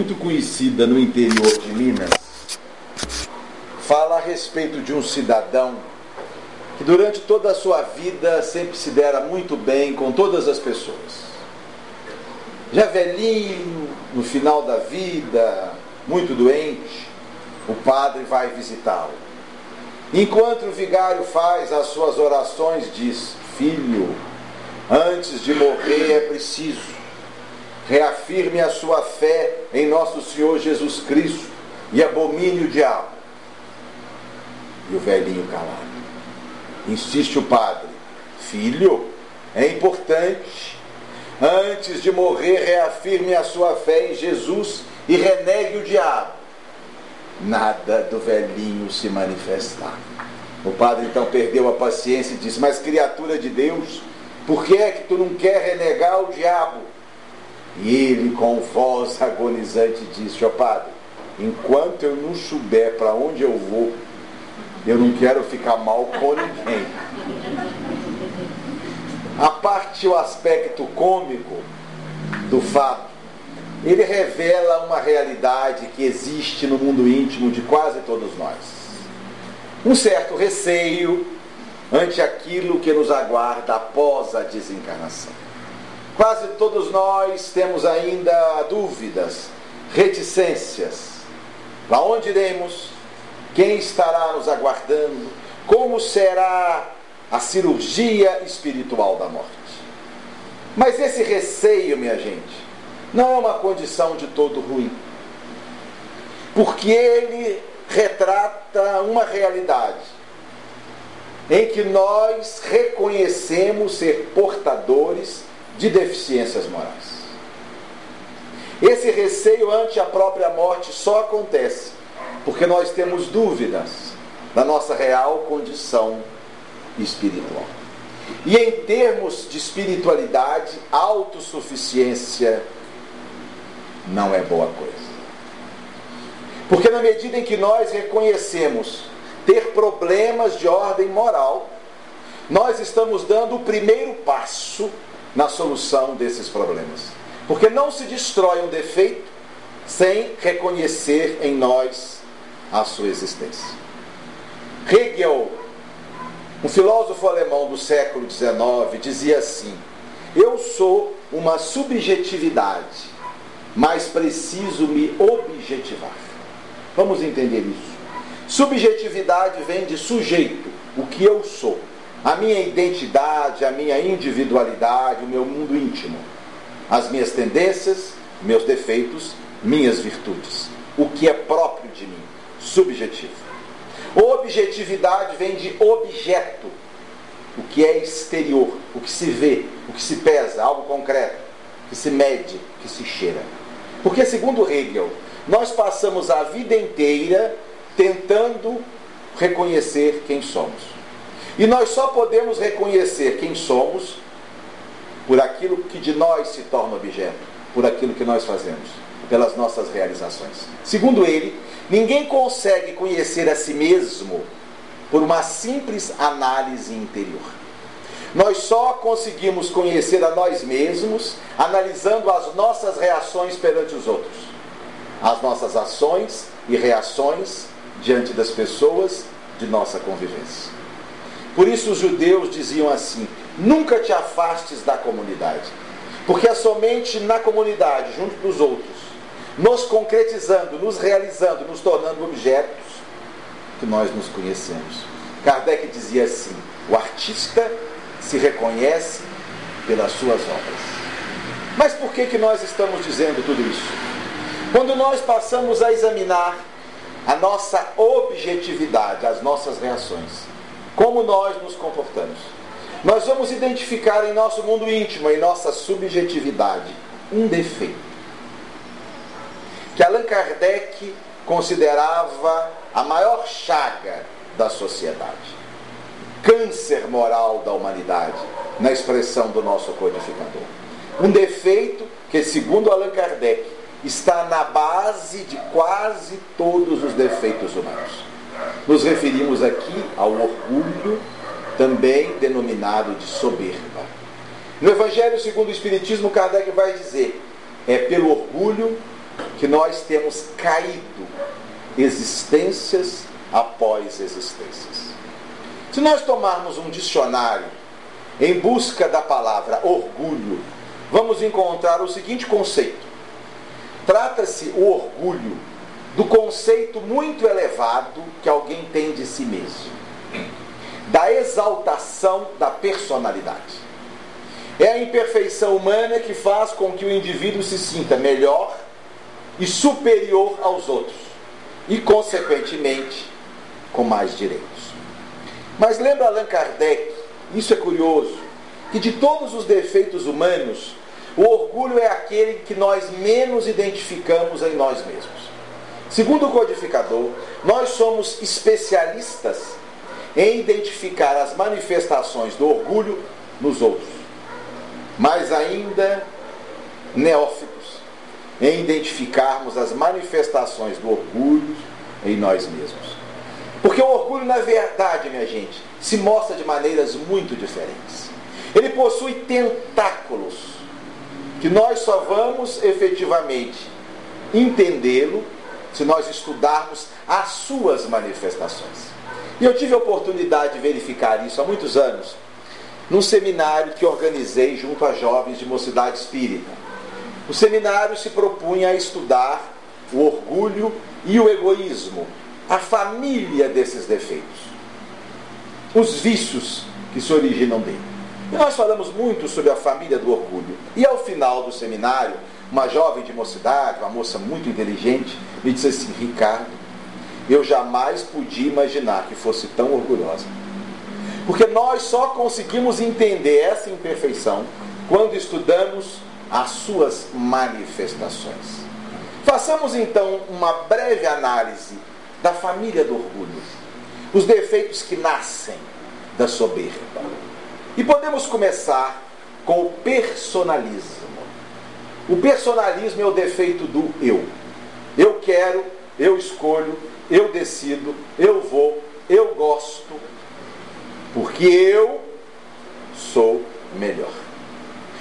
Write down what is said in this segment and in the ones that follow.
muito conhecida no interior de Minas fala a respeito de um cidadão que durante toda a sua vida sempre se dera muito bem com todas as pessoas. Já velhinho, no final da vida, muito doente, o padre vai visitá-lo. Enquanto o vigário faz as suas orações, diz: Filho, antes de morrer é preciso reafirme a sua fé em nosso Senhor Jesus Cristo e abomine o diabo. E o velhinho calado. Insiste o padre: Filho, é importante. Antes de morrer, reafirme a sua fé em Jesus e renegue o diabo. Nada do velhinho se manifestar. O padre então perdeu a paciência e disse: Mas criatura de Deus, por que é que tu não quer renegar o diabo? E ele, com voz agonizante, disse: Ó oh, padre, enquanto eu não souber para onde eu vou, eu não quero ficar mal com ninguém. A parte o aspecto cômico do fato, ele revela uma realidade que existe no mundo íntimo de quase todos nós. Um certo receio ante aquilo que nos aguarda após a desencarnação. Quase todos nós temos ainda dúvidas, reticências. Para onde iremos? Quem estará nos aguardando? Como será a cirurgia espiritual da morte? Mas esse receio, minha gente, não é uma condição de todo ruim. Porque ele retrata uma realidade em que nós reconhecemos ser portadores de deficiências morais. Esse receio ante a própria morte só acontece porque nós temos dúvidas da nossa real condição espiritual. E em termos de espiritualidade, autossuficiência não é boa coisa. Porque na medida em que nós reconhecemos ter problemas de ordem moral, nós estamos dando o primeiro passo na solução desses problemas. Porque não se destrói um defeito sem reconhecer em nós a sua existência. Hegel, um filósofo alemão do século XIX, dizia assim: Eu sou uma subjetividade, mas preciso me objetivar. Vamos entender isso. Subjetividade vem de sujeito, o que eu sou a minha identidade, a minha individualidade, o meu mundo íntimo, as minhas tendências, meus defeitos, minhas virtudes, o que é próprio de mim, subjetivo. Objetividade vem de objeto, o que é exterior, o que se vê, o que se pesa, algo concreto, que se mede, que se cheira. Porque, segundo Hegel, nós passamos a vida inteira tentando reconhecer quem somos. E nós só podemos reconhecer quem somos por aquilo que de nós se torna objeto, por aquilo que nós fazemos, pelas nossas realizações. Segundo ele, ninguém consegue conhecer a si mesmo por uma simples análise interior. Nós só conseguimos conhecer a nós mesmos analisando as nossas reações perante os outros, as nossas ações e reações diante das pessoas de nossa convivência. Por isso os judeus diziam assim: nunca te afastes da comunidade. Porque é somente na comunidade, junto dos outros, nos concretizando, nos realizando, nos tornando objetos, que nós nos conhecemos. Kardec dizia assim: o artista se reconhece pelas suas obras. Mas por que, que nós estamos dizendo tudo isso? Quando nós passamos a examinar a nossa objetividade, as nossas reações, como nós nos comportamos. Nós vamos identificar em nosso mundo íntimo, em nossa subjetividade, um defeito. Que Allan Kardec considerava a maior chaga da sociedade. Câncer moral da humanidade, na expressão do nosso codificador. Um defeito que, segundo Allan Kardec, está na base de quase todos os defeitos humanos. Nos referimos aqui ao orgulho, também denominado de soberba. No Evangelho segundo o Espiritismo, Kardec vai dizer: é pelo orgulho que nós temos caído existências após existências. Se nós tomarmos um dicionário em busca da palavra orgulho, vamos encontrar o seguinte conceito: trata-se o orgulho do conceito muito elevado que alguém tem de si mesmo, da exaltação da personalidade. É a imperfeição humana que faz com que o indivíduo se sinta melhor e superior aos outros, e, consequentemente, com mais direitos. Mas lembra Allan Kardec, isso é curioso, que de todos os defeitos humanos, o orgulho é aquele que nós menos identificamos em nós mesmos. Segundo o codificador, nós somos especialistas em identificar as manifestações do orgulho nos outros, mas ainda neófitos em identificarmos as manifestações do orgulho em nós mesmos. Porque o orgulho, na verdade, minha gente, se mostra de maneiras muito diferentes. Ele possui tentáculos que nós só vamos efetivamente entendê-lo se nós estudarmos as suas manifestações. E eu tive a oportunidade de verificar isso há muitos anos, num seminário que organizei junto a jovens de mocidade espírita. O seminário se propunha a estudar o orgulho e o egoísmo, a família desses defeitos, os vícios que se originam dele. E nós falamos muito sobre a família do orgulho. E ao final do seminário, uma jovem de mocidade, uma moça muito inteligente, me disse assim: Ricardo, eu jamais podia imaginar que fosse tão orgulhosa. Porque nós só conseguimos entender essa imperfeição quando estudamos as suas manifestações. Façamos então uma breve análise da família do orgulho, os defeitos que nascem da soberba. E podemos começar com o personalismo. O personalismo é o defeito do eu. Eu quero, eu escolho, eu decido, eu vou, eu gosto, porque eu sou melhor.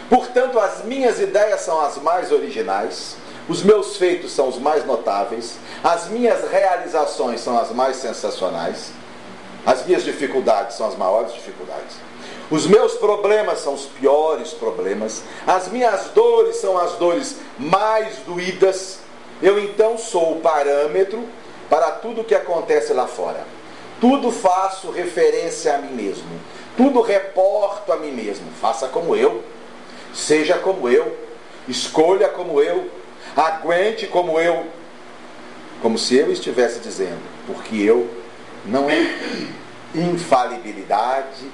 Portanto, as minhas ideias são as mais originais, os meus feitos são os mais notáveis, as minhas realizações são as mais sensacionais, as minhas dificuldades são as maiores dificuldades. Os meus problemas são os piores problemas, as minhas dores são as dores mais doídas. Eu então sou o parâmetro para tudo que acontece lá fora. Tudo faço referência a mim mesmo. Tudo reporto a mim mesmo. Faça como eu. Seja como eu. Escolha como eu. Aguente como eu. Como se eu estivesse dizendo, porque eu não é infalibilidade,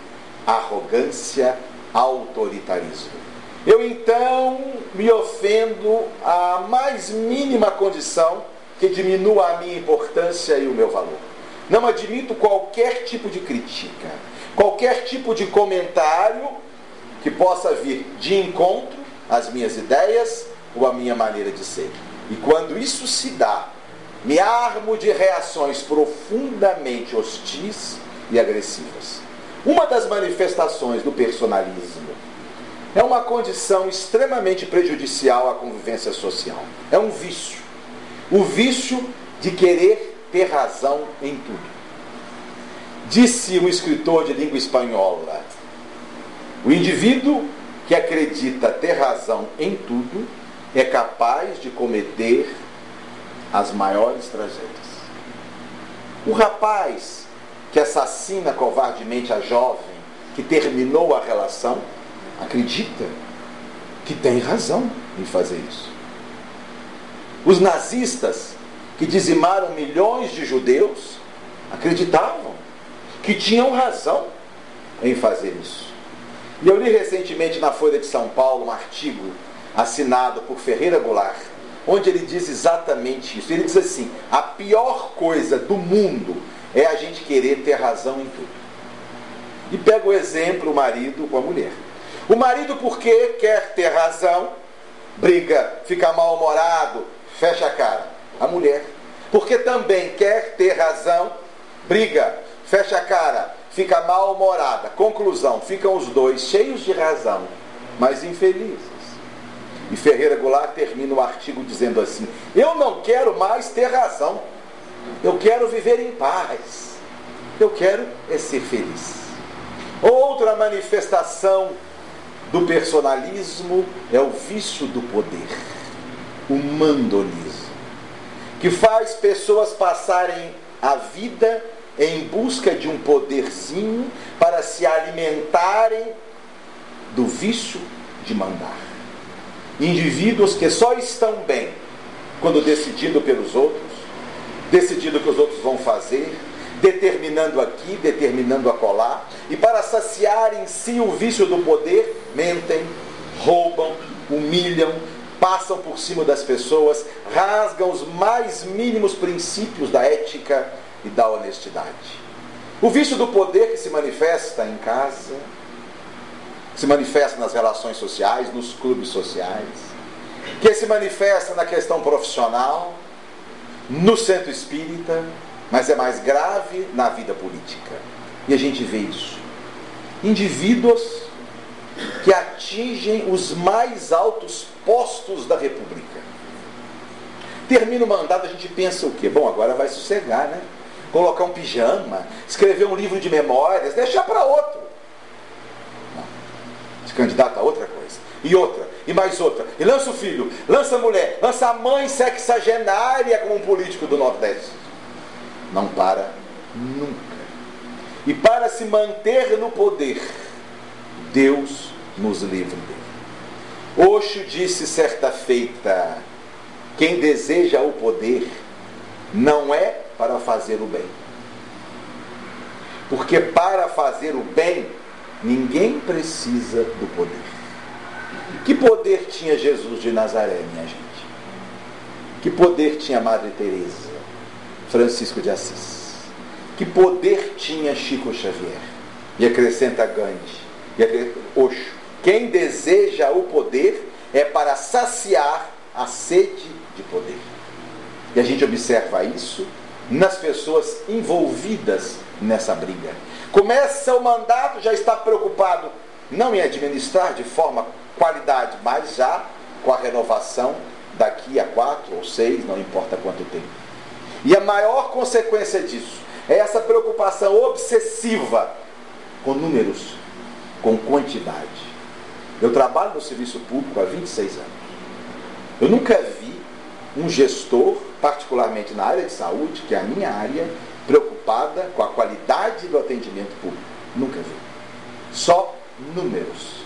arrogância, autoritarismo. Eu então me ofendo à mais mínima condição que diminua a minha importância e o meu valor. Não admito qualquer tipo de crítica, qualquer tipo de comentário que possa vir de encontro às minhas ideias ou à minha maneira de ser. E quando isso se dá, me armo de reações profundamente hostis e agressivas. Uma das manifestações do personalismo é uma condição extremamente prejudicial à convivência social. É um vício. O vício de querer ter razão em tudo. Disse um escritor de língua espanhola: o indivíduo que acredita ter razão em tudo é capaz de cometer as maiores tragédias. O rapaz que assassina covardemente a jovem que terminou a relação acredita que tem razão em fazer isso. Os nazistas que dizimaram milhões de judeus acreditavam que tinham razão em fazer isso. E eu li recentemente na Folha de São Paulo um artigo assinado por Ferreira Goulart, onde ele diz exatamente isso. Ele diz assim: a pior coisa do mundo é a querer ter razão em tudo. E pega o exemplo o marido com a mulher. O marido, porque quer ter razão, briga, fica mal-humorado, fecha a cara. A mulher, porque também quer ter razão, briga, fecha a cara, fica mal-humorada. Conclusão: ficam os dois cheios de razão, mas infelizes. E Ferreira Goulart termina o artigo dizendo assim: Eu não quero mais ter razão. Eu quero viver em paz. Eu quero é ser feliz. Outra manifestação do personalismo é o vício do poder, o mandonismo, que faz pessoas passarem a vida em busca de um poderzinho para se alimentarem do vício de mandar. Indivíduos que só estão bem quando decidido pelos outros, decidindo o que os outros vão fazer, determinando aqui, determinando acolá, e para saciar em si o vício do poder, mentem, roubam, humilham, passam por cima das pessoas, rasgam os mais mínimos princípios da ética e da honestidade. O vício do poder que se manifesta em casa, se manifesta nas relações sociais, nos clubes sociais, que se manifesta na questão profissional, no centro espírita, mas é mais grave na vida política. E a gente vê isso. Indivíduos que atingem os mais altos postos da República. Termina o mandato, a gente pensa o quê? Bom, agora vai sossegar, né? Colocar um pijama, escrever um livro de memórias, deixar para outro. Se candidata a outra coisa. E outra, e mais outra. E lança o filho, lança a mulher, lança a mãe sexagenária como um político do Nordeste não para nunca. E para se manter no poder, Deus nos livre dele. Osho disse certa feita: quem deseja o poder não é para fazer o bem. Porque para fazer o bem, ninguém precisa do poder. Que poder tinha Jesus de Nazaré, minha gente? Que poder tinha Madre Teresa? Francisco de Assis. Que poder tinha Chico Xavier? E acrescenta Gandhi, e acrescenta Osho. Quem deseja o poder é para saciar a sede de poder. E a gente observa isso nas pessoas envolvidas nessa briga. Começa o mandato, já está preocupado não em administrar de forma qualidade, mas já com a renovação daqui a quatro ou seis, não importa quanto tempo. E a maior consequência disso é essa preocupação obsessiva com números, com quantidade. Eu trabalho no serviço público há 26 anos. Eu nunca vi um gestor, particularmente na área de saúde, que é a minha área, preocupada com a qualidade do atendimento público. Nunca vi. Só números.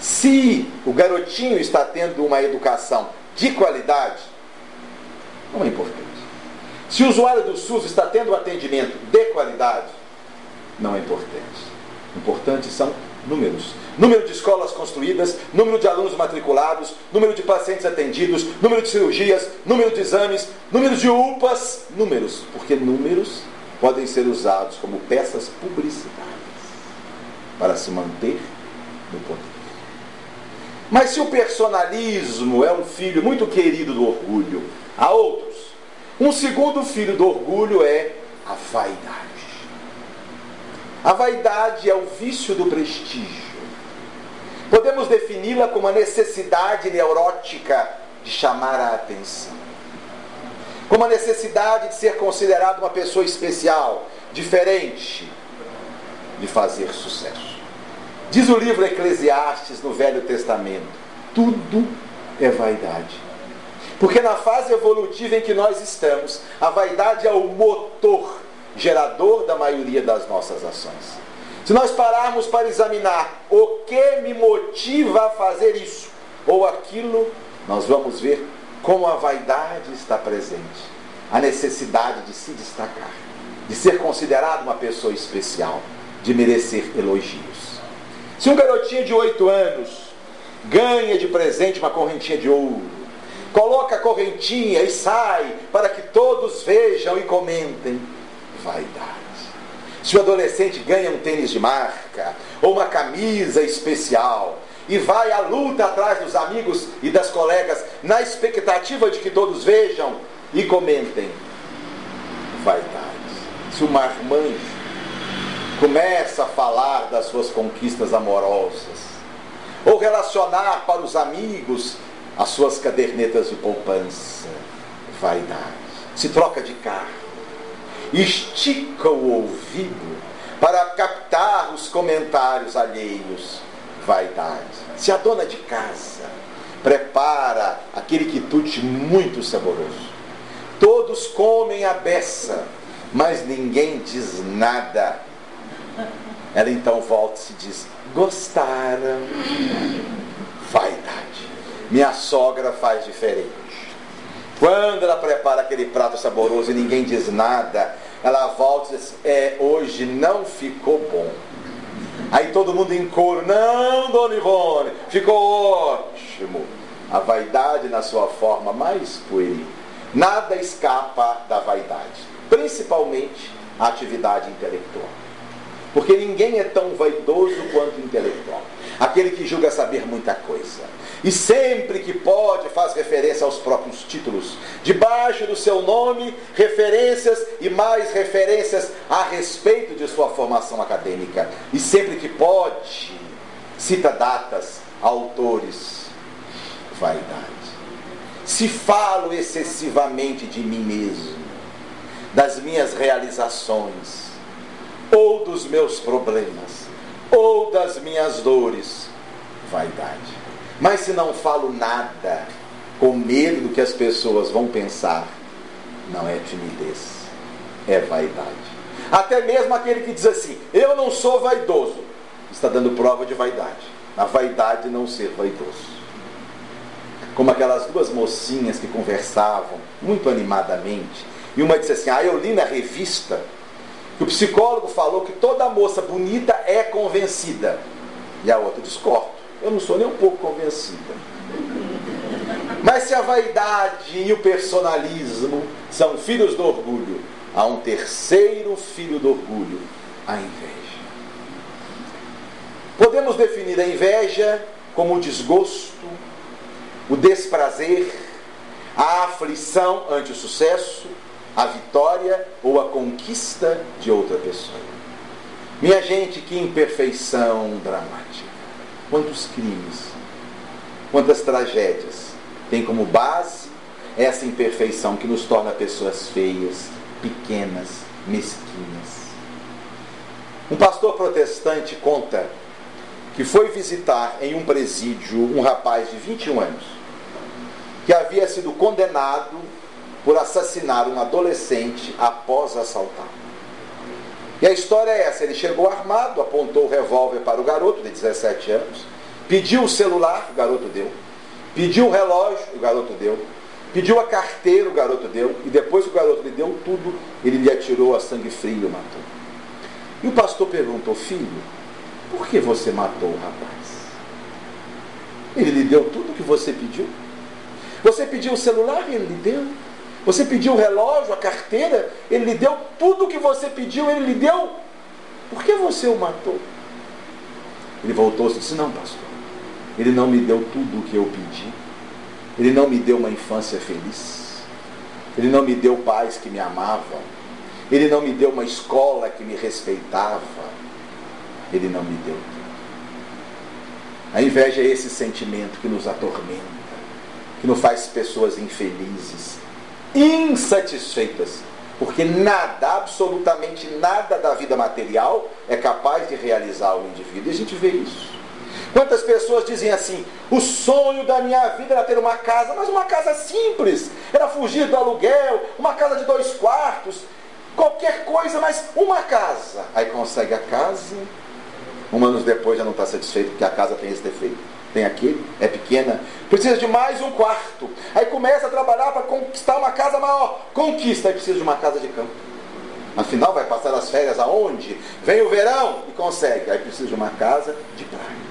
Se o garotinho está tendo uma educação de qualidade, não é importante. Se o usuário do SUS está tendo um atendimento de qualidade, não é importante. Importantes são números. Número de escolas construídas, número de alunos matriculados, número de pacientes atendidos, número de cirurgias, número de exames, número de UPAs, números, porque números podem ser usados como peças publicitárias para se manter no poder. Mas se o personalismo é um filho muito querido do orgulho, há outros um segundo filho do orgulho é a vaidade. A vaidade é o vício do prestígio. Podemos defini-la como a necessidade neurótica de chamar a atenção. Como a necessidade de ser considerado uma pessoa especial, diferente, de fazer sucesso. Diz o livro Eclesiastes no Velho Testamento: tudo é vaidade. Porque na fase evolutiva em que nós estamos, a vaidade é o motor gerador da maioria das nossas ações. Se nós pararmos para examinar o que me motiva a fazer isso ou aquilo, nós vamos ver como a vaidade está presente. A necessidade de se destacar, de ser considerado uma pessoa especial, de merecer elogios. Se um garotinho de 8 anos ganha de presente uma correntinha de ouro, coloca a correntinha e sai para que todos vejam e comentem. Vaidade. Se o adolescente ganha um tênis de marca ou uma camisa especial e vai à luta atrás dos amigos e das colegas na expectativa de que todos vejam e comentem. Vaidade. Se o marmanjo começa a falar das suas conquistas amorosas, ou relacionar para os amigos as suas cadernetas de poupança. Vaidade. Se troca de carro, estica o ouvido para captar os comentários alheios. Vaidade. Se a dona de casa prepara aquele quitute muito saboroso, todos comem a beça, mas ninguém diz nada. Ela então volta e se diz: Gostaram? Vaidade. Minha sogra faz diferente. Quando ela prepara aquele prato saboroso e ninguém diz nada, ela volta e diz: É, hoje não ficou bom. Aí todo mundo em coro: Não, Dona Ivone, ficou ótimo. A vaidade na sua forma mais pueril. Nada escapa da vaidade, principalmente a atividade intelectual. Porque ninguém é tão vaidoso quanto intelectual. Aquele que julga saber muita coisa. E sempre que pode faz referência aos próprios títulos. Debaixo do seu nome, referências e mais referências a respeito de sua formação acadêmica. E sempre que pode, cita datas, autores. Vaidade. Se falo excessivamente de mim mesmo, das minhas realizações, ou dos meus problemas, ou das minhas dores, vaidade. Mas se não falo nada, com medo do que as pessoas vão pensar, não é timidez, é vaidade. Até mesmo aquele que diz assim: Eu não sou vaidoso, está dando prova de vaidade. A vaidade não ser vaidoso. Como aquelas duas mocinhas que conversavam muito animadamente, e uma disse assim: Ah, eu li na revista que o psicólogo falou que toda moça bonita é convencida. E a outra discorda. Eu não sou nem um pouco convencida. Mas se a vaidade e o personalismo são filhos do orgulho, há um terceiro filho do orgulho, a inveja. Podemos definir a inveja como o desgosto, o desprazer, a aflição ante o sucesso, a vitória ou a conquista de outra pessoa. Minha gente, que imperfeição dramática. Quantos crimes, quantas tragédias tem como base essa imperfeição que nos torna pessoas feias, pequenas, mesquinhas. Um pastor protestante conta que foi visitar em um presídio um rapaz de 21 anos que havia sido condenado por assassinar um adolescente após assaltar. E a história é essa: ele chegou armado, apontou o revólver para o garoto de 17 anos, pediu o celular, o garoto deu, pediu o relógio, o garoto deu, pediu a carteira, o garoto deu, e depois que o garoto lhe deu tudo, ele lhe atirou a sangue frio e o matou. E o pastor perguntou: Filho, por que você matou o rapaz? Ele lhe deu tudo o que você pediu. Você pediu o celular ele lhe deu. Você pediu o relógio, a carteira, ele lhe deu tudo o que você pediu, ele lhe deu. Por que você o matou? Ele voltou-se e disse: Não, pastor, ele não me deu tudo o que eu pedi. Ele não me deu uma infância feliz. Ele não me deu pais que me amavam. Ele não me deu uma escola que me respeitava. Ele não me deu tudo. A inveja é esse sentimento que nos atormenta, que nos faz pessoas infelizes, insatisfeitas, porque nada, absolutamente nada da vida material é capaz de realizar o indivíduo. E a gente vê isso. Quantas pessoas dizem assim: o sonho da minha vida era ter uma casa, mas uma casa simples, era fugir do aluguel, uma casa de dois quartos, qualquer coisa, mas uma casa. Aí consegue a casa, um anos depois já não está satisfeito porque a casa tem esse defeito tem aqui, é pequena, precisa de mais um quarto. Aí começa a trabalhar para conquistar uma casa maior. Conquista, aí precisa de uma casa de campo. Afinal, vai passar as férias aonde? Vem o verão e consegue. Aí precisa de uma casa de praia.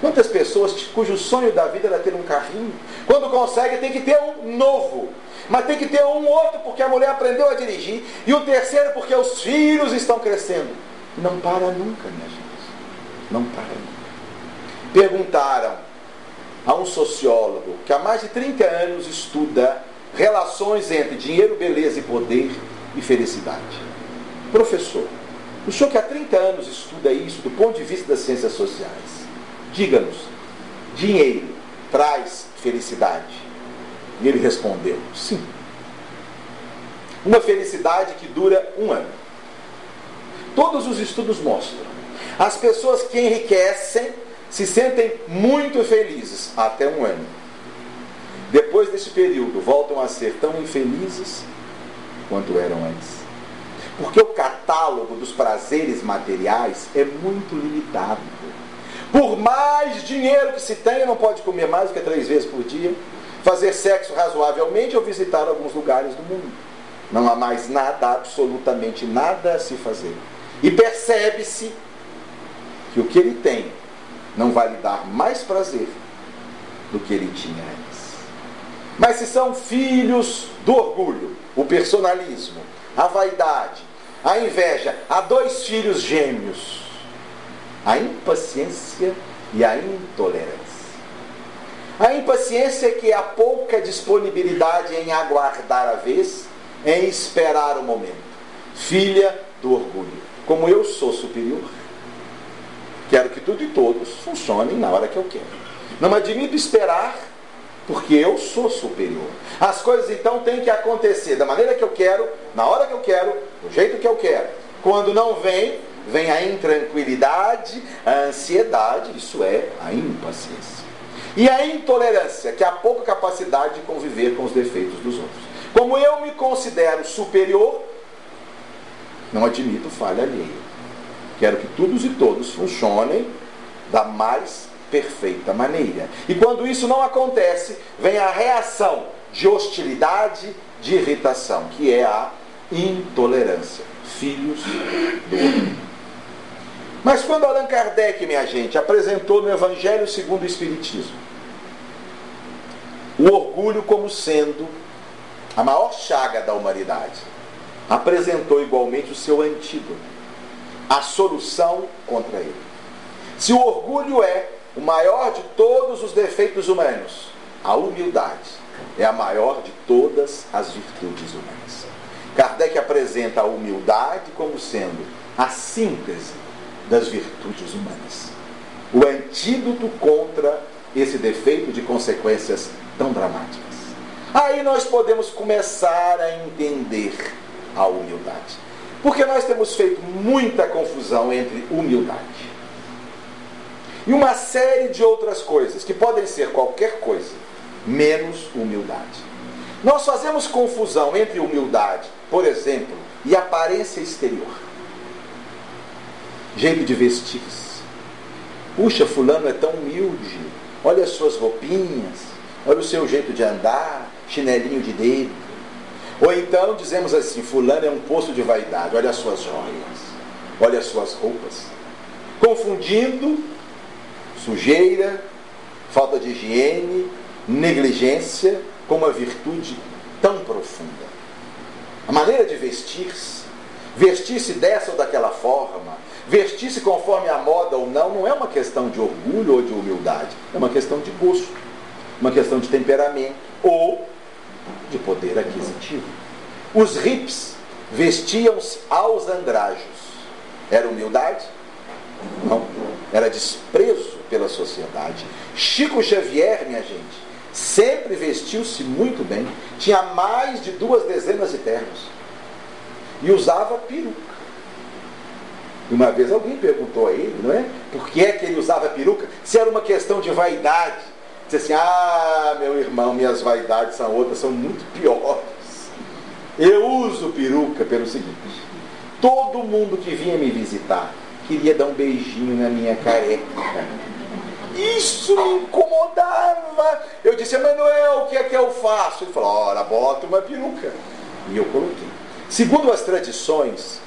Quantas pessoas cujo sonho da vida era ter um carrinho, quando consegue tem que ter um novo. Mas tem que ter um outro porque a mulher aprendeu a dirigir. E o terceiro porque os filhos estão crescendo. Não para nunca, minha gente. Não para nunca perguntaram a um sociólogo que há mais de 30 anos estuda relações entre dinheiro, beleza e poder e felicidade. Professor, o senhor que há 30 anos estuda isso do ponto de vista das ciências sociais, diga-nos, dinheiro traz felicidade? E ele respondeu, sim. Uma felicidade que dura um ano. Todos os estudos mostram. As pessoas que enriquecem se sentem muito felizes até um ano. Depois desse período, voltam a ser tão infelizes quanto eram antes. Porque o catálogo dos prazeres materiais é muito limitado. Por mais dinheiro que se tenha, não pode comer mais do que três vezes por dia, fazer sexo razoavelmente ou visitar alguns lugares do mundo. Não há mais nada, absolutamente nada a se fazer. E percebe-se que o que ele tem não vai lhe dar mais prazer do que ele tinha antes. Mas se são filhos do orgulho, o personalismo, a vaidade, a inveja, há dois filhos gêmeos, a impaciência e a intolerância. A impaciência que é a pouca disponibilidade em aguardar a vez, em esperar o momento. Filha do orgulho. Como eu sou superior, quero que tudo e todos funcionem na hora que eu quero. Não admito esperar porque eu sou superior. As coisas então têm que acontecer da maneira que eu quero, na hora que eu quero, do jeito que eu quero. Quando não vem, vem a intranquilidade, a ansiedade, isso é a impaciência. E a intolerância, que é a pouca capacidade de conviver com os defeitos dos outros. Como eu me considero superior, não admito falha alheia. Quero que todos e todos funcionem da mais perfeita maneira. E quando isso não acontece, vem a reação de hostilidade, de irritação, que é a intolerância. Filhos do homem. Mas quando Allan Kardec, minha gente, apresentou no Evangelho segundo o Espiritismo o orgulho como sendo a maior chaga da humanidade, apresentou igualmente o seu antídoto, a solução contra ele. Se o orgulho é o maior de todos os defeitos humanos, a humildade é a maior de todas as virtudes humanas. Kardec apresenta a humildade como sendo a síntese das virtudes humanas. O antídoto contra esse defeito de consequências tão dramáticas. Aí nós podemos começar a entender a humildade. Porque nós temos feito muita confusão entre humildade e uma série de outras coisas, que podem ser qualquer coisa, menos humildade. Nós fazemos confusão entre humildade, por exemplo, e aparência exterior. Jeito de vestir-se. Puxa, fulano é tão humilde. Olha as suas roupinhas, olha o seu jeito de andar, chinelinho de dedo. Ou então dizemos assim, fulano é um poço de vaidade, olha as suas joias, olha as suas roupas. Confundindo sujeira, falta de higiene, negligência com uma virtude tão profunda. A maneira de vestir-se, vestir-se dessa ou daquela forma, vestir-se conforme a moda ou não, não é uma questão de orgulho ou de humildade, é uma questão de gosto, uma questão de temperamento ou de poder aquisitivo. Os rips vestiam-se aos andrajos. Era humildade? Não. Era desprezo pela sociedade. Chico Xavier, minha gente, sempre vestiu-se muito bem. Tinha mais de duas dezenas de ternos. E usava peruca. E uma vez alguém perguntou a ele, não é? Por que é que ele usava peruca? Se era uma questão de vaidade. Disse assim, ah, meu irmão, minhas vaidades são outras, são muito piores. Eu uso peruca pelo seguinte, todo mundo que vinha me visitar queria dar um beijinho na minha careca. Isso me incomodava. Eu disse, Emanuel, o que é que eu faço? Ele falou, ora, bota uma peruca. E eu coloquei. Segundo as tradições,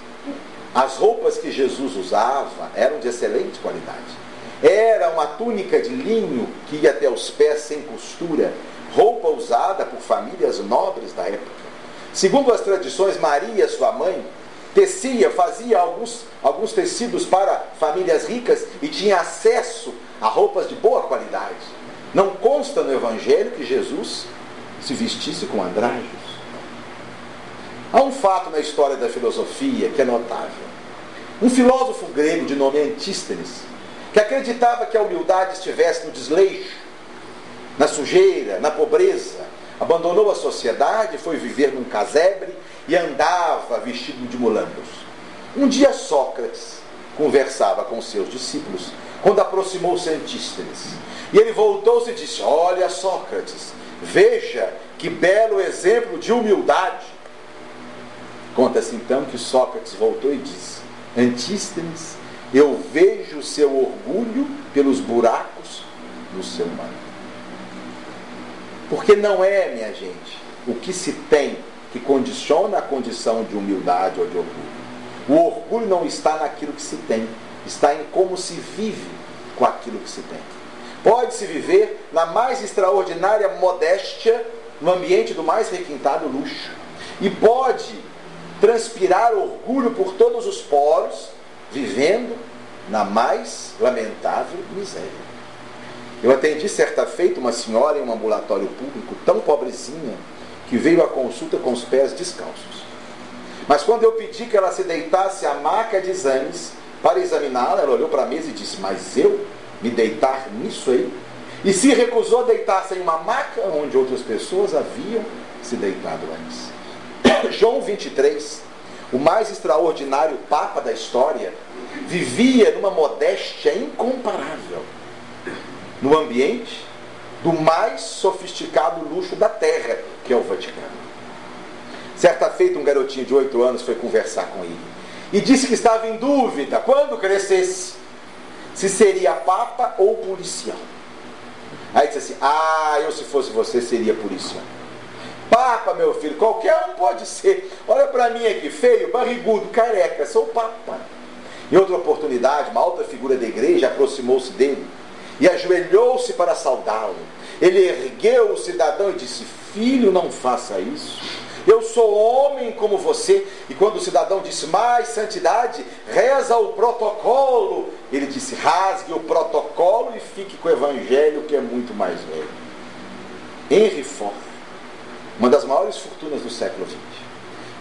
as roupas que Jesus usava eram de excelente qualidade. Era uma túnica de linho que ia até os pés sem costura, roupa usada por famílias nobres da época. Segundo as tradições, Maria, sua mãe, tecia, fazia alguns, alguns tecidos para famílias ricas e tinha acesso a roupas de boa qualidade. Não consta no Evangelho que Jesus se vestisse com andrajos. Há um fato na história da filosofia que é notável. Um filósofo grego de nome Antístenes que acreditava que a humildade estivesse no desleixo, na sujeira, na pobreza, abandonou a sociedade, foi viver num casebre e andava vestido de mulambos. Um dia Sócrates conversava com seus discípulos quando aproximou-se Antístenes. E ele voltou-se e disse: Olha, Sócrates, veja que belo exemplo de humildade. Conta-se então que Sócrates voltou e disse: Antístenes, eu vejo o seu orgulho pelos buracos no seu manto. Porque não é, minha gente, o que se tem que condiciona a condição de humildade ou de orgulho. O orgulho não está naquilo que se tem, está em como se vive com aquilo que se tem. Pode-se viver na mais extraordinária modéstia, no ambiente do mais requintado luxo. E pode transpirar orgulho por todos os poros, vivendo na mais lamentável miséria. Eu atendi certa feita uma senhora em um ambulatório público tão pobrezinha que veio à consulta com os pés descalços. Mas quando eu pedi que ela se deitasse à maca de exames para examiná-la, ela olhou para a mesa e disse: Mas eu me deitar nisso aí? E se recusou a deitar-se em uma maca onde outras pessoas haviam se deitado antes. João 23, o mais extraordinário Papa da história, vivia numa modéstia incomparável no ambiente do mais sofisticado luxo da terra, que é o Vaticano. Certa feita, um garotinho de 8 anos foi conversar com ele e disse que estava em dúvida, quando crescesse, se seria papa ou policial. Aí disse assim: Ah, eu se fosse você seria policial. Papa, meu filho, qualquer um pode ser. Olha para mim aqui, feio, barrigudo, careca, sou papa. Em outra oportunidade, uma alta figura da igreja aproximou-se dele e ajoelhou-se para saudá-lo. Ele ergueu o cidadão e disse: Filho, não faça isso. Eu sou homem como você. E quando o cidadão disse mais santidade, reza o protocolo. Ele disse: rasgue o protocolo e fique com o evangelho que é muito mais velho. Henry Ford, uma das maiores fortunas do século XX,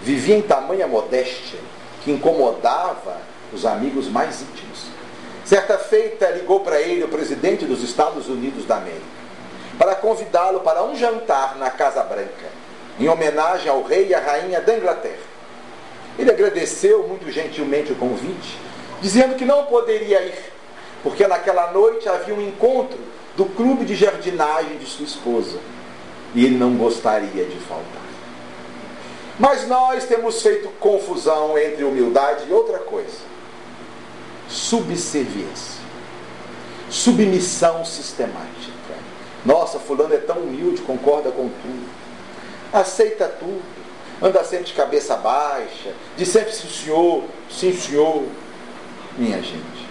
vivia em tamanha modéstia que incomodava os amigos mais íntimos. Certa feita ligou para ele o presidente dos Estados Unidos da América para convidá-lo para um jantar na Casa Branca, em homenagem ao rei e à rainha da Inglaterra. Ele agradeceu muito gentilmente o convite, dizendo que não poderia ir, porque naquela noite havia um encontro do clube de jardinagem de sua esposa e ele não gostaria de faltar. Mas nós temos feito confusão entre humildade e outra coisa subserviência, submissão sistemática. Nossa, fulano é tão humilde, concorda com tudo, aceita tudo, anda sempre de cabeça baixa, diz sempre sim senhor, sim senhor. Minha gente,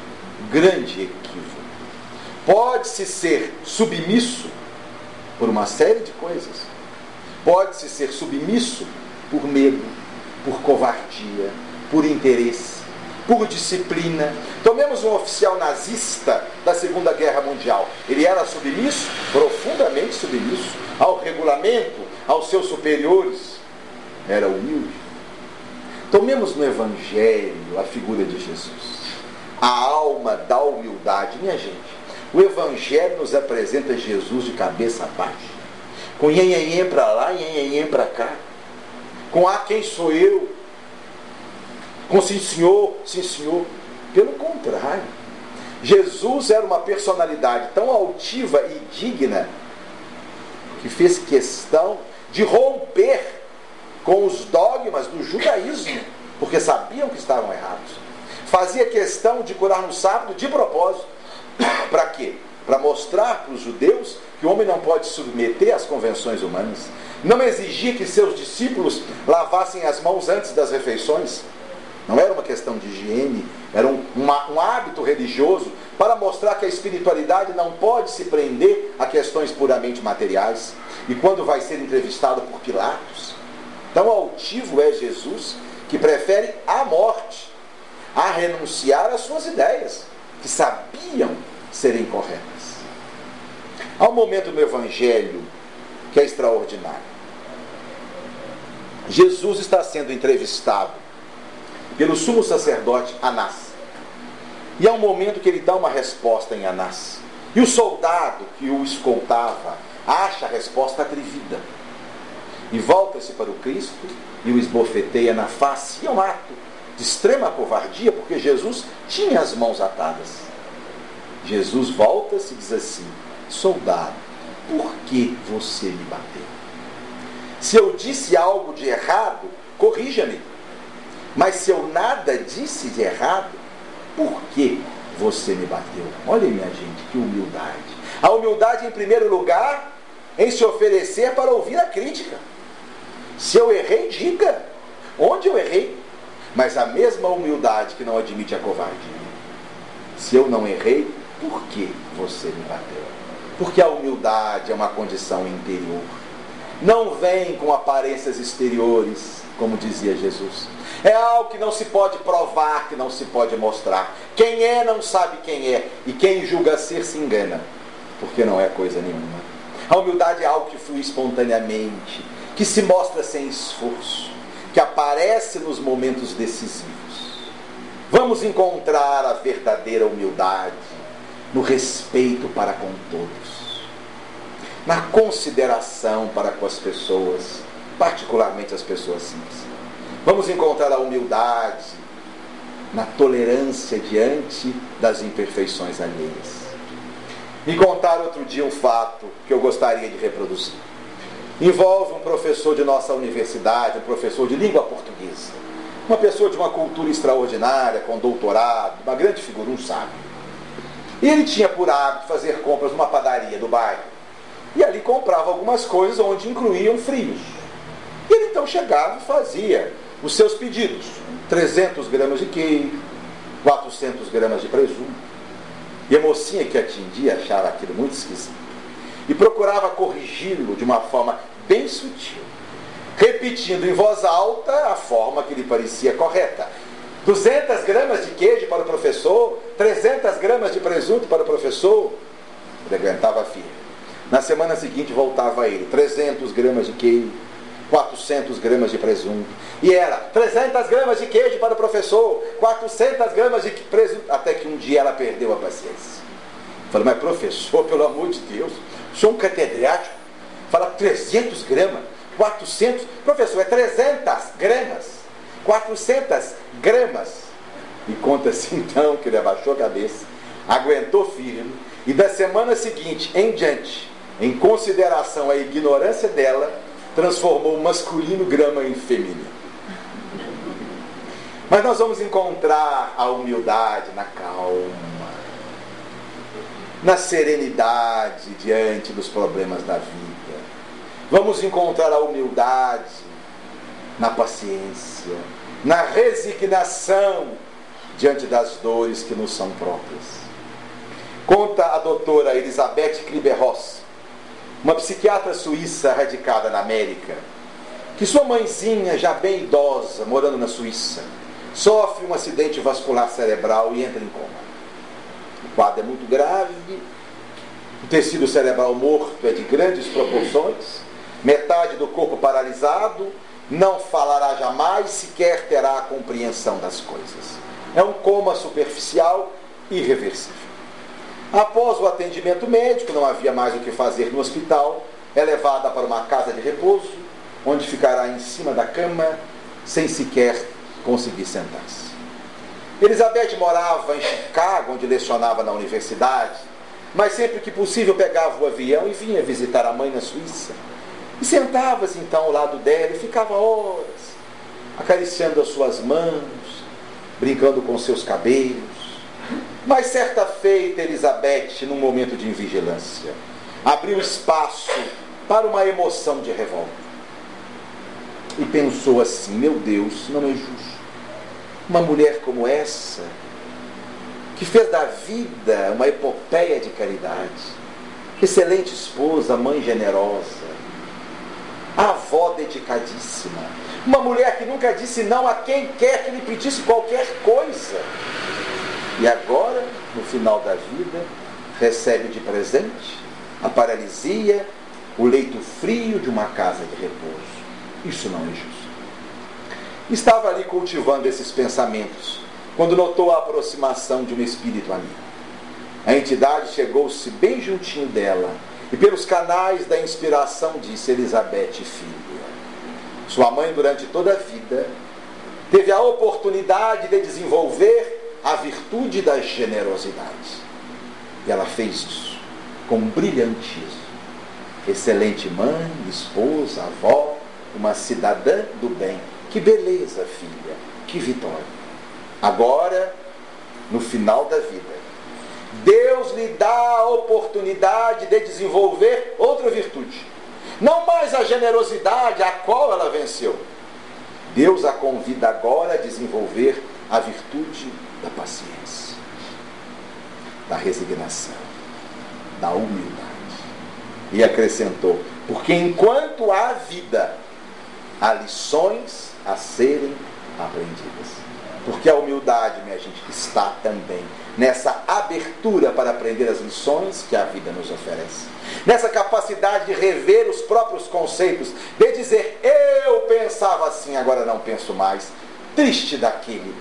grande equívoco. Pode-se ser submisso por uma série de coisas. Pode-se ser submisso por medo, por covardia, por interesse por disciplina. Tomemos um oficial nazista da Segunda Guerra Mundial. Ele era submisso, profundamente submisso, ao regulamento, aos seus superiores. Era humilde. Tomemos no Evangelho a figura de Jesus. A alma da humildade. Minha gente, o Evangelho nos apresenta Jesus de cabeça baixa. Com nhenhenhen para lá, nhenhenhen para cá. Com a quem sou eu, com sim senhor, sim senhor. Pelo contrário, Jesus era uma personalidade tão altiva e digna que fez questão de romper com os dogmas do judaísmo, porque sabiam que estavam errados. Fazia questão de curar no sábado de propósito. Para quê? Para mostrar para os judeus que o homem não pode submeter às convenções humanas. Não exigia que seus discípulos lavassem as mãos antes das refeições não era uma questão de higiene, era um, uma, um hábito religioso para mostrar que a espiritualidade não pode se prender a questões puramente materiais. E quando vai ser entrevistado por Pilatos, tão altivo é Jesus que prefere a morte a renunciar às suas ideias, que sabiam serem corretas. Há um momento no Evangelho que é extraordinário. Jesus está sendo entrevistado pelo sumo sacerdote Anás. E há um momento que ele dá uma resposta em Anás. E o soldado que o escoltava acha a resposta atrevida. E volta-se para o Cristo e o esbofeteia na face. E é um ato de extrema covardia, porque Jesus tinha as mãos atadas. Jesus volta-se e diz assim: Soldado, por que você me bateu? Se eu disse algo de errado, corrija-me. Mas se eu nada disse de errado, por que você me bateu? Olha, minha gente, que humildade. A humildade, em primeiro lugar, em se oferecer para ouvir a crítica. Se eu errei, diga onde eu errei. Mas a mesma humildade que não admite a covardia. Se eu não errei, por que você me bateu? Porque a humildade é uma condição interior. Não vem com aparências exteriores, como dizia Jesus. É algo que não se pode provar, que não se pode mostrar. Quem é não sabe quem é, e quem julga ser se engana, porque não é coisa nenhuma. A humildade é algo que flui espontaneamente, que se mostra sem esforço, que aparece nos momentos decisivos. Vamos encontrar a verdadeira humildade no respeito para com todos, na consideração para com as pessoas, particularmente as pessoas simples. Vamos encontrar a humildade na tolerância diante das imperfeições alheias. Me contaram outro dia um fato que eu gostaria de reproduzir. Envolve um professor de nossa universidade, um professor de língua portuguesa. Uma pessoa de uma cultura extraordinária, com doutorado, uma grande figura, um sábio. E ele tinha por hábito fazer compras numa padaria do bairro. E ali comprava algumas coisas onde incluíam frios. E ele então chegava e fazia os seus pedidos: 300 gramas de queijo, 400 gramas de presunto. E a mocinha que atendia achava aquilo muito esquisito. E procurava corrigi-lo de uma forma bem sutil, repetindo em voz alta a forma que lhe parecia correta. 200 gramas de queijo para o professor, 300 gramas de presunto para o professor. Ele aguentava firme. Na semana seguinte voltava ele, 300 gramas de queijo, 400 gramas de presunto. E era 300 gramas de queijo para o professor, 400 gramas de presunto. Até que um dia ela perdeu a paciência. Falei, mas professor, pelo amor de Deus, sou um catedrático, fala 300 gramas, 400. Professor, é 300 gramas, 400 gramas. E conta-se então que ele abaixou a cabeça, aguentou firme, e da semana seguinte em diante, em consideração à ignorância dela, transformou o masculino grama em feminino. Mas nós vamos encontrar a humildade na calma, na serenidade diante dos problemas da vida. Vamos encontrar a humildade na paciência, na resignação diante das dores que nos são próprias. Conta a doutora Elizabeth Kliber-Ross, uma psiquiatra suíça radicada na América, que sua mãezinha, já bem idosa, morando na Suíça, sofre um acidente vascular cerebral e entra em coma. O quadro é muito grave, o tecido cerebral morto é de grandes proporções, metade do corpo paralisado, não falará jamais, sequer terá a compreensão das coisas. É um coma superficial irreversível. Após o atendimento médico, não havia mais o que fazer no hospital, é levada para uma casa de repouso, onde ficará em cima da cama, sem sequer conseguir sentar-se. Elizabeth morava em Chicago, onde lecionava na universidade, mas sempre que possível pegava o avião e vinha visitar a mãe na Suíça. E sentava-se então ao lado dela e ficava horas acariciando as suas mãos, brincando com seus cabelos. Mas certa feita, Elizabeth, num momento de invigilância, abriu espaço para uma emoção de revolta. E pensou assim: meu Deus, não é justo. Uma mulher como essa, que fez da vida uma epopeia de caridade, excelente esposa, mãe generosa, avó dedicadíssima, uma mulher que nunca disse não a quem quer que lhe pedisse qualquer coisa. E agora, no final da vida, recebe de presente a paralisia, o leito frio de uma casa de repouso. Isso não é justo. Estava ali cultivando esses pensamentos quando notou a aproximação de um espírito amigo. A entidade chegou-se bem juntinho dela e, pelos canais da inspiração, disse: Elizabeth, filha. Sua mãe, durante toda a vida, teve a oportunidade de desenvolver a virtude da generosidade. E ela fez isso com brilhantismo. Excelente mãe, esposa, avó, uma cidadã do bem. Que beleza, filha, que vitória. Agora, no final da vida, Deus lhe dá a oportunidade de desenvolver outra virtude. Não mais a generosidade a qual ela venceu. Deus a convida agora a desenvolver a virtude da paciência, da resignação, da humildade. E acrescentou: porque enquanto há vida, há lições a serem aprendidas. Porque a humildade, minha gente, está também nessa abertura para aprender as lições que a vida nos oferece. Nessa capacidade de rever os próprios conceitos, de dizer, eu pensava assim, agora não penso mais. Triste daquele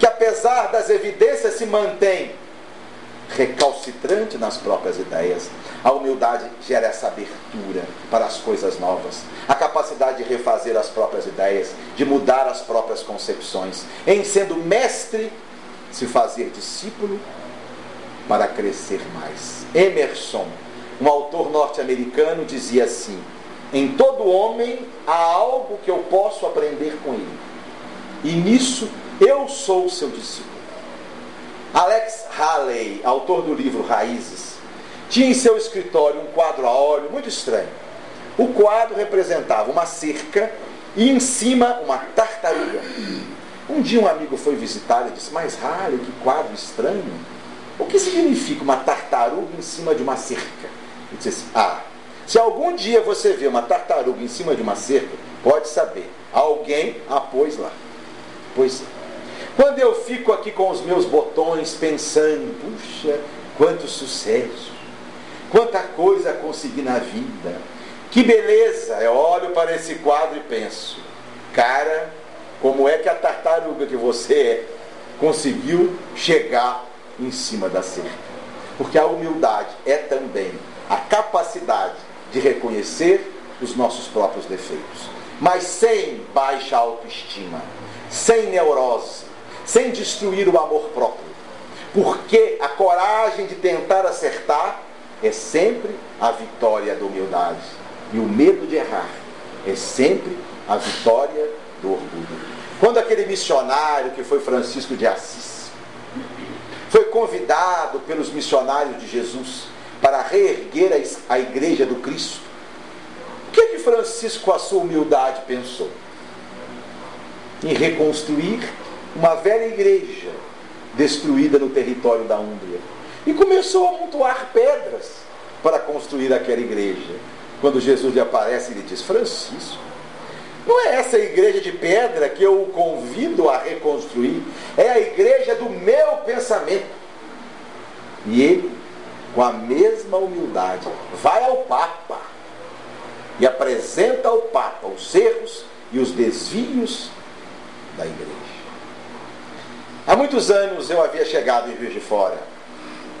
que, apesar das evidências, se mantém recalcitrante nas próprias ideias. A humildade gera essa abertura para as coisas novas, a capacidade de refazer as próprias ideias, de mudar as próprias concepções, em sendo mestre se fazer discípulo para crescer mais. Emerson, um autor norte-americano, dizia assim: em todo homem há algo que eu posso aprender com ele, e nisso eu sou seu discípulo. Alex Haley, autor do livro Raízes, tinha em seu escritório um quadro a óleo muito estranho. O quadro representava uma cerca e em cima uma tartaruga. Um dia um amigo foi visitar e disse, mas Raleigh, que quadro estranho. O que significa uma tartaruga em cima de uma cerca? Ele disse assim, ah, se algum dia você vê uma tartaruga em cima de uma cerca, pode saber, alguém a pôs lá. Pois é. Quando eu fico aqui com os meus botões pensando, puxa, quanto sucesso, quanta coisa consegui na vida, que beleza! Eu olho para esse quadro e penso, cara, como é que a tartaruga que você é conseguiu chegar em cima da cerca? Porque a humildade é também a capacidade de reconhecer os nossos próprios defeitos, mas sem baixa autoestima, sem neurose, sem destruir o amor próprio. Porque a coragem de tentar acertar é sempre a vitória da humildade. E o medo de errar é sempre a vitória do orgulho. Quando aquele missionário que foi Francisco de Assis foi convidado pelos missionários de Jesus para reerguer a igreja do Cristo, o que, é que Francisco, com a sua humildade, pensou? Em reconstruir uma velha igreja destruída no território da Úmbria. E começou a amontoar pedras para construir aquela igreja. Quando Jesus lhe aparece, ele diz: Francisco, não é essa igreja de pedra que eu o convido a reconstruir, é a igreja do meu pensamento. E ele, com a mesma humildade, vai ao Papa e apresenta ao Papa os erros e os desvios da igreja. Há muitos anos eu havia chegado em Rio de Fora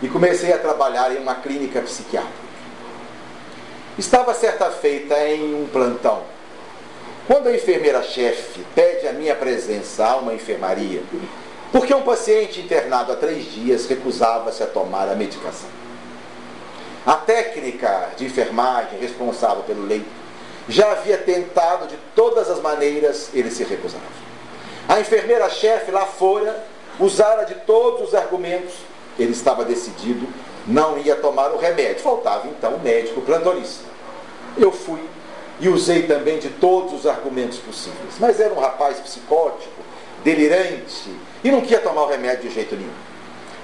e comecei a trabalhar em uma clínica psiquiátrica. Estava certa feita em um plantão quando a enfermeira-chefe pede a minha presença a uma enfermaria, porque um paciente internado há três dias recusava-se a tomar a medicação. A técnica de enfermagem responsável pelo leito já havia tentado de todas as maneiras, ele se recusava. A enfermeira-chefe lá fora usara de todos os argumentos, ele estava decidido, não ia tomar o remédio. Faltava então o médico plantonista. Eu fui e usei também de todos os argumentos possíveis. Mas era um rapaz psicótico, delirante, e não queria tomar o remédio de jeito nenhum.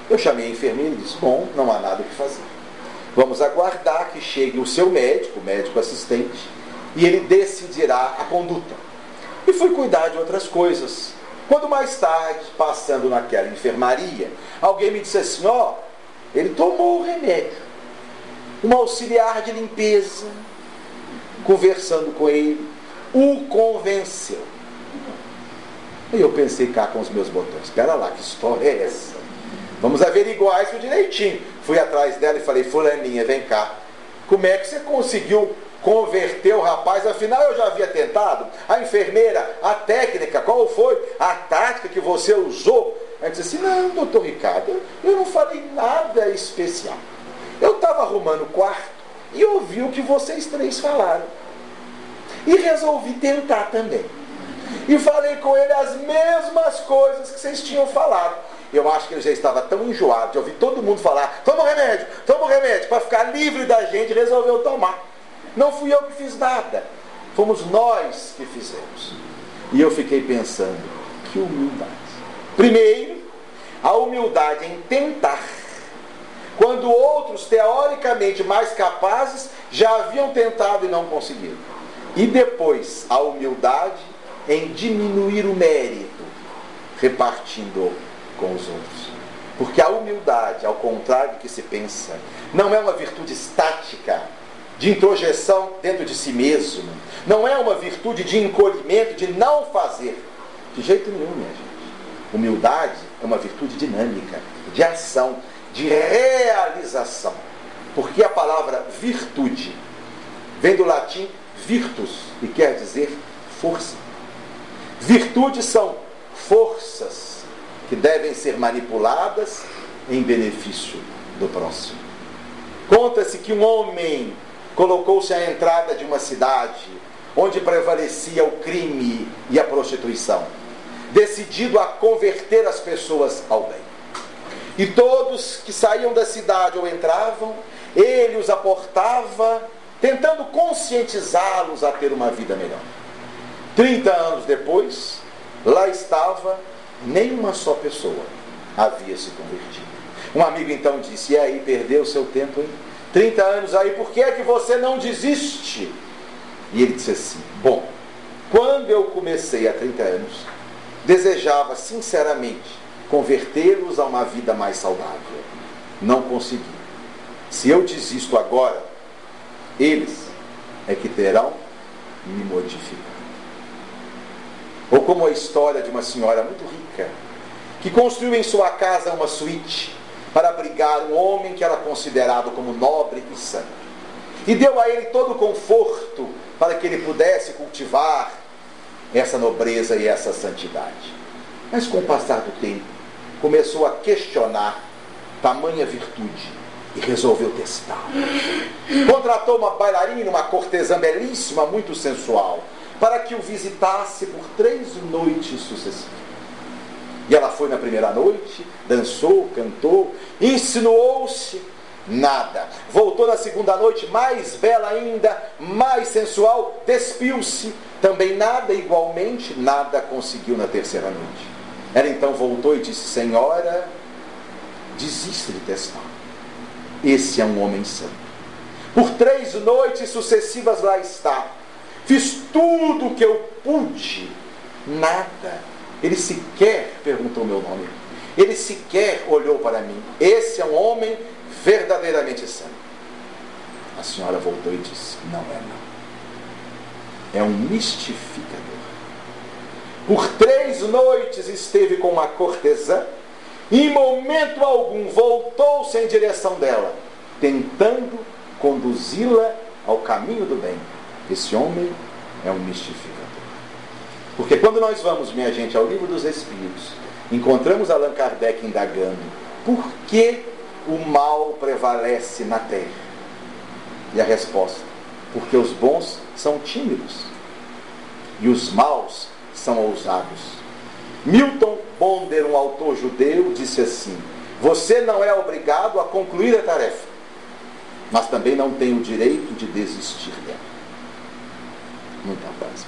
Eu chamei a enfermeira e disse: Bom, não há nada o que fazer. Vamos aguardar que chegue o seu médico, o médico assistente, e ele decidirá a conduta. E fui cuidar de outras coisas. Quando mais tarde, passando naquela enfermaria, alguém me disse assim: Ó, oh, ele tomou o remédio. Um auxiliar de limpeza conversando com ele, o convenceu. E eu pensei cá com os meus botões, espera lá, que história é essa? Vamos averiguar isso direitinho. Fui atrás dela e falei, fulaninha, vem cá. Como é que você conseguiu converter o rapaz? Afinal, eu já havia tentado. A enfermeira, a técnica, qual foi a tática que você usou? Ela disse assim, não, doutor Ricardo, eu não falei nada especial. Eu estava arrumando o quarto e ouvi o que vocês três falaram. E resolvi tentar também. E falei com ele as mesmas coisas que vocês tinham falado. Eu acho que ele já estava tão enjoado de ouvir todo mundo falar: toma remédio, toma remédio, para ficar livre da gente, resolveu tomar. Não fui eu que fiz nada, fomos nós que fizemos. E eu fiquei pensando: que humildade. Primeiro, a humildade em tentar, quando outros, teoricamente mais capazes, já haviam tentado e não conseguiram. E depois, a humildade em diminuir o mérito, repartindo com os outros. Porque a humildade, ao contrário do que se pensa, não é uma virtude estática, de introjeção dentro de si mesmo. Não é uma virtude de encolhimento, de não fazer. De jeito nenhum, minha gente. Humildade é uma virtude dinâmica, de ação, de realização. Porque a palavra virtude vem do latim virtus e quer dizer força. Virtudes são forças que devem ser manipuladas em benefício do próximo. Conta-se que um homem colocou-se à entrada de uma cidade onde prevalecia o crime e a prostituição, decidido a converter as pessoas ao bem. E todos que saíam da cidade ou entravam, ele os aportava, tentando conscientizá-los a ter uma vida melhor. Trinta anos depois, lá estava nenhuma só pessoa havia se convertido. Um amigo então disse: E aí, perdeu seu tempo, hein? 30 anos aí, por que é que você não desiste? E ele disse assim: Bom, quando eu comecei há 30 anos, desejava sinceramente convertê-los a uma vida mais saudável. Não consegui. Se eu desisto agora, eles é que terão me modificado. Ou como a história de uma senhora muito rica, que construiu em sua casa uma suíte para abrigar um homem que era considerado como nobre e santo. E deu a ele todo o conforto para que ele pudesse cultivar essa nobreza e essa santidade. Mas com o passar do tempo, começou a questionar tamanha virtude e resolveu testar. Contratou uma bailarina, uma cortesã belíssima, muito sensual, para que o visitasse por três noites sucessivas. E ela foi na primeira noite, dançou, cantou, insinuou-se, nada. Voltou na segunda noite, mais bela ainda, mais sensual, despiu-se, também nada, igualmente, nada conseguiu na terceira noite. Ela então voltou e disse: Senhora, desista de testar. Esse é um homem santo. Por três noites sucessivas lá está Fiz tudo o que eu pude. Nada. Ele sequer perguntou meu nome. Ele sequer olhou para mim. Esse é um homem verdadeiramente santo. A senhora voltou e disse: Não é não. É um mistificador. Por três noites esteve com uma cortesã. Em momento algum voltou-se em direção dela, tentando conduzi-la ao caminho do bem. Esse homem é um mistificador. Porque quando nós vamos, minha gente, ao livro dos Espíritos, encontramos Allan Kardec indagando por que o mal prevalece na terra. E a resposta: porque os bons são tímidos e os maus são ousados. Milton Bonder, um autor judeu, disse assim: Você não é obrigado a concluir a tarefa, mas também não tem o direito de desistir dela muita paz.